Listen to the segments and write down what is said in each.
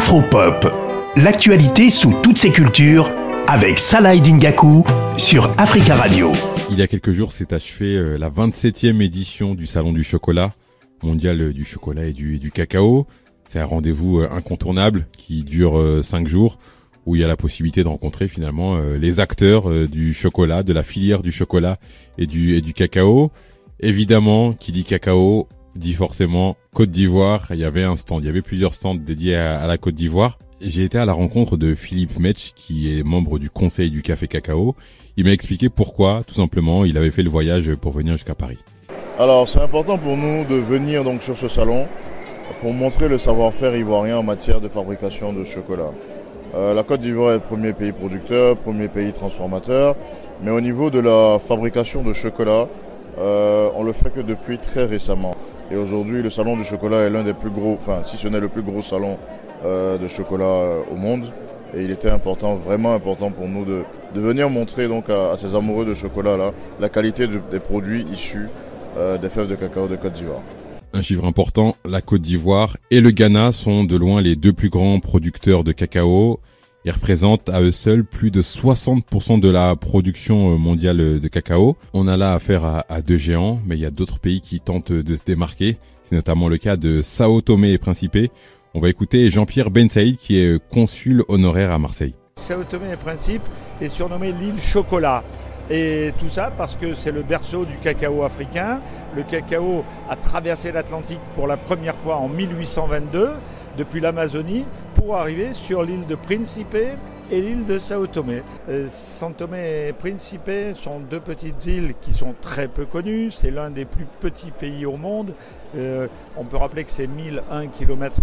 Afropop, l'actualité sous toutes ses cultures avec Salah Dingaku sur Africa Radio. Il y a quelques jours s'est achevé euh, la 27e édition du Salon du chocolat, mondial du chocolat et du, cacao. C'est un rendez-vous euh, incontournable qui dure 5 euh, jours où il y a la possibilité de rencontrer finalement les acteurs du chocolat, de la filière du chocolat et du cacao. Évidemment, qui dit cacao dit forcément Côte d'Ivoire. Il y avait un stand, il y avait plusieurs stands dédiés à, la Côte d'Ivoire. J'ai été à la rencontre de Philippe Metch, qui est membre du conseil du café cacao. Il m'a expliqué pourquoi, tout simplement, il avait fait le voyage pour venir jusqu'à Paris. Alors, c'est important pour nous de venir donc sur ce salon pour montrer le savoir-faire ivoirien en matière de fabrication de chocolat. Euh, la Côte d'Ivoire est le premier pays producteur, premier pays transformateur, mais au niveau de la fabrication de chocolat, euh, on le fait que depuis très récemment. Et aujourd'hui, le salon du chocolat est l'un des plus gros, enfin, si ce n'est le plus gros salon euh, de chocolat euh, au monde. Et il était important, vraiment important pour nous de, venir montrer donc à, ces amoureux de chocolat là la qualité des produits issus euh, des fèves de cacao de Côte d'Ivoire. Un chiffre important, la Côte d'Ivoire et le Ghana sont de loin les deux plus grands producteurs de cacao. Ils représentent à eux seuls plus de 60% de la production mondiale de cacao. On a là affaire à, deux géants, mais il y a d'autres pays qui tentent de se démarquer. C'est notamment le cas de Sao Tomé et Principe. On va écouter Jean-Pierre Ben Saïd qui est consul honoraire à Marseille. Sao Tomé et Principe est surnommé l'île chocolat. Et tout ça parce que c'est le berceau du cacao africain. Le cacao a traversé l'Atlantique pour la première fois en 1822 depuis l'Amazonie pour arriver sur l'île de Principe et l'île de Sao Tomé. Euh, Sao Tomé et Principe sont deux petites îles qui sont très peu connues. C'est l'un des plus petits pays au monde. Euh, on peut rappeler que c'est 1001 km,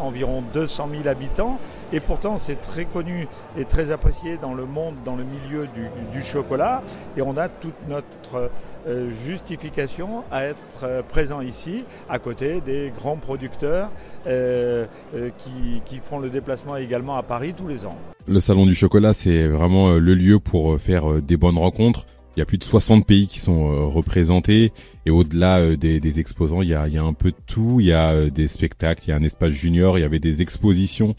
environ 200 000 habitants. Et pourtant, c'est très connu et très apprécié dans le monde, dans le milieu du, chocolat. Et on a toute notre euh, justification à être présent ici, à côté des grands producteurs qui, qui font le déplacement également à Paris tous les ans. Le salon du chocolat, c'est vraiment euh, le lieu pour euh, faire euh, des bonnes rencontres. Il y a plus de 60 pays qui sont représentés et au-delà des, exposants, il y, a, un peu de tout. Il y a des spectacles, il y a un espace junior, il y avait des expositions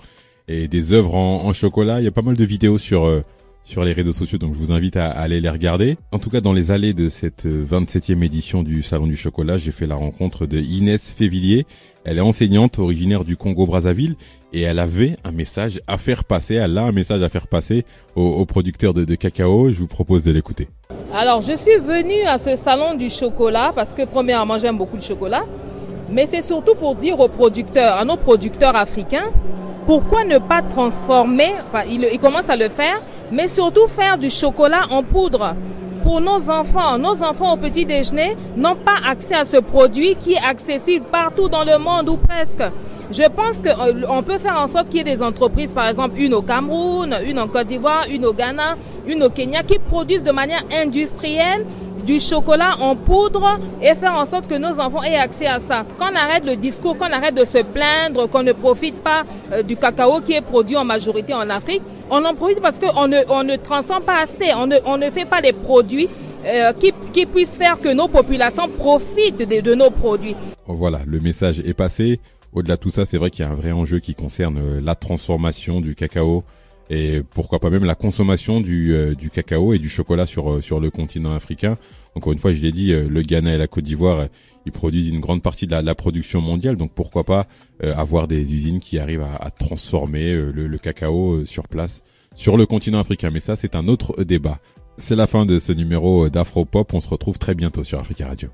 et des œuvres en, chocolat. Il y a pas mal de vidéos sur sur les réseaux sociaux, donc je vous invite à, aller les regarder. En tout cas, dans les allées de cette 27e édition du Salon du Chocolat, j'ai fait la rencontre de Inès Févillier. Elle est enseignante originaire du Congo-Brazzaville et elle avait un message à faire passer, elle a un message à faire passer aux, producteurs de, de, cacao. Je vous propose de l'écouter. Alors, je suis venue à ce Salon du Chocolat parce que premièrement, j'aime beaucoup le chocolat, mais c'est surtout pour dire aux producteurs, à nos producteurs africains, pourquoi ne pas transformer, enfin, ils, commencent à le faire, mais surtout faire du chocolat en poudre pour nos enfants. Nos enfants au petit déjeuner n'ont pas accès à ce produit qui est accessible partout dans le monde ou presque. Je pense qu'on euh, peut faire en sorte qu'il y ait des entreprises, par exemple une au Cameroun, une en Côte d'Ivoire, une au Ghana, une au Kenya, qui produisent de manière industrielle du chocolat en poudre et faire en sorte que nos enfants aient accès à ça. Qu'on arrête le discours, qu'on arrête de se plaindre, qu'on ne profite pas euh, du cacao qui est produit en majorité en Afrique, on en profite parce qu'on ne, on ne transforme pas assez, on ne, on ne fait pas des produits euh, qui, qui, puissent faire que nos populations profitent de, de nos produits. Voilà, le message est passé. Au-delà de tout ça, c'est vrai qu'il y a un vrai enjeu qui concerne euh, la transformation du cacao et pourquoi pas même la consommation du, euh, du cacao et du chocolat sur euh, sur le continent africain. Encore une fois, je l'ai dit, euh, le Ghana et la Côte d'Ivoire, ils produisent une grande partie de la, production mondiale, donc pourquoi pas avoir des usines qui arrivent à, à transformer le, le, cacao sur place sur le continent africain. Mais ça, c'est un autre débat. C'est la fin de ce numéro d'Afropop. On se retrouve très bientôt sur Africa Radio.